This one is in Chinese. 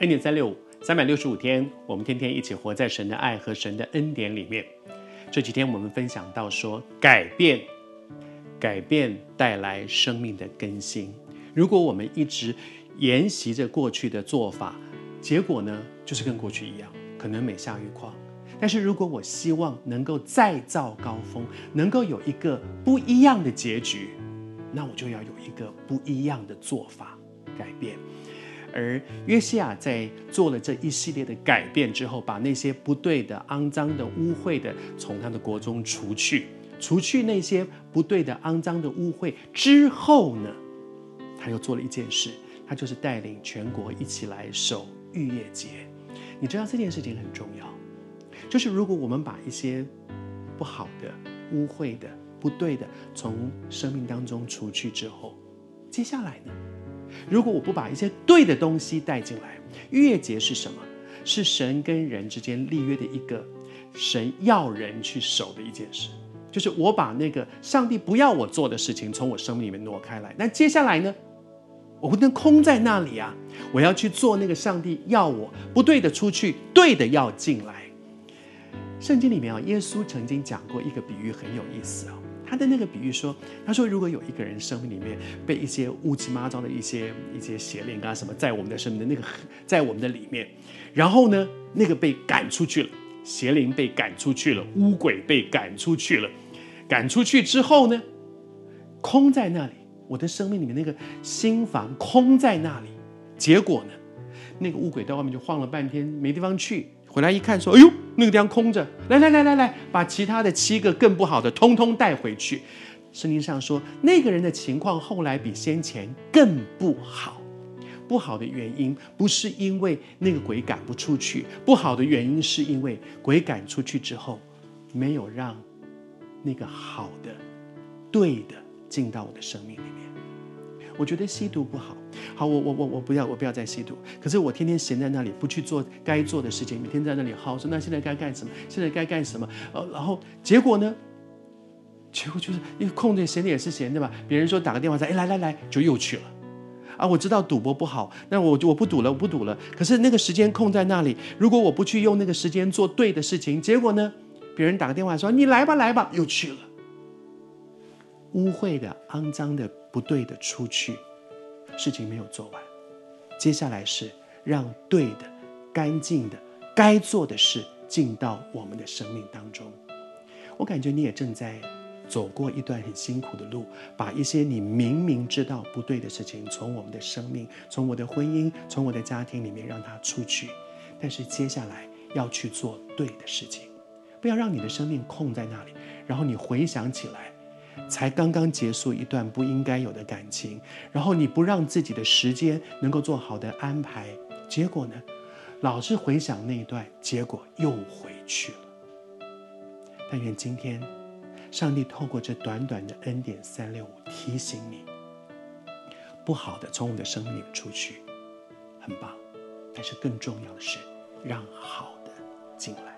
恩典三六五，三百六十五天，我们天天一起活在神的爱和神的恩典里面。这几天我们分享到说，改变，改变带来生命的更新。如果我们一直沿袭着过去的做法，结果呢，就是跟过去一样，可能每下愈况。但是如果我希望能够再造高峰，能够有一个不一样的结局，那我就要有一个不一样的做法改变。而约西亚在做了这一系列的改变之后，把那些不对的、肮脏的、污秽的从他的国中除去，除去那些不对的、肮脏的、污秽之后呢，他又做了一件事，他就是带领全国一起来守逾越节。你知道这件事情很重要，就是如果我们把一些不好的、污秽的、不对的从生命当中除去之后，接下来呢？如果我不把一些对的东西带进来，逾越节是什么？是神跟人之间立约的一个神要人去守的一件事，就是我把那个上帝不要我做的事情从我生命里面挪开来。那接下来呢？我不能空在那里啊！我要去做那个上帝要我不对的出去，对的要进来。圣经里面啊，耶稣曾经讲过一个比喻，很有意思啊。他的那个比喻说：“他说，如果有一个人生命里面被一些乌七八糟的一些一些邪灵啊什么，在我们的生命的那个在我们的里面，然后呢，那个被赶出去了，邪灵被赶出去了，乌鬼被赶出去了，赶出去之后呢，空在那里，我的生命里面那个心房空在那里，结果呢，那个乌鬼在外面就晃了半天，没地方去。”回来一看，说：“哎呦，那个地方空着，来来来来来，把其他的七个更不好的通通带回去。”圣经上说，那个人的情况后来比先前更不好。不好的原因不是因为那个鬼赶不出去，不好的原因是因为鬼赶出去之后，没有让那个好的、对的进到我的生命里面。我觉得吸毒不好。好，我我我我不要，我不要再吸毒。可是我天天闲在那里，不去做该做的事情，每天在那里耗。说那现在该干什么？现在该干什么？呃，然后结果呢？结果就是因为空着闲着也是闲着吧。别人说打个电话说，哎，来来来，就又去了。啊，我知道赌博不好，那我就我不赌了，我不赌了。可是那个时间空在那里，如果我不去用那个时间做对的事情，结果呢？别人打个电话说，你来吧，来吧，又去了。污秽的、肮脏的、不对的出去。事情没有做完，接下来是让对的、干净的、该做的事进到我们的生命当中。我感觉你也正在走过一段很辛苦的路，把一些你明明知道不对的事情从我们的生命、从我的婚姻、从我的家庭里面让它出去。但是接下来要去做对的事情，不要让你的生命空在那里，然后你回想起来。才刚刚结束一段不应该有的感情，然后你不让自己的时间能够做好的安排，结果呢，老是回想那一段，结果又回去了。但愿今天，上帝透过这短短的恩典三六五提醒你，不好的从我的生命里出去，很棒，但是更重要的是让好的进来。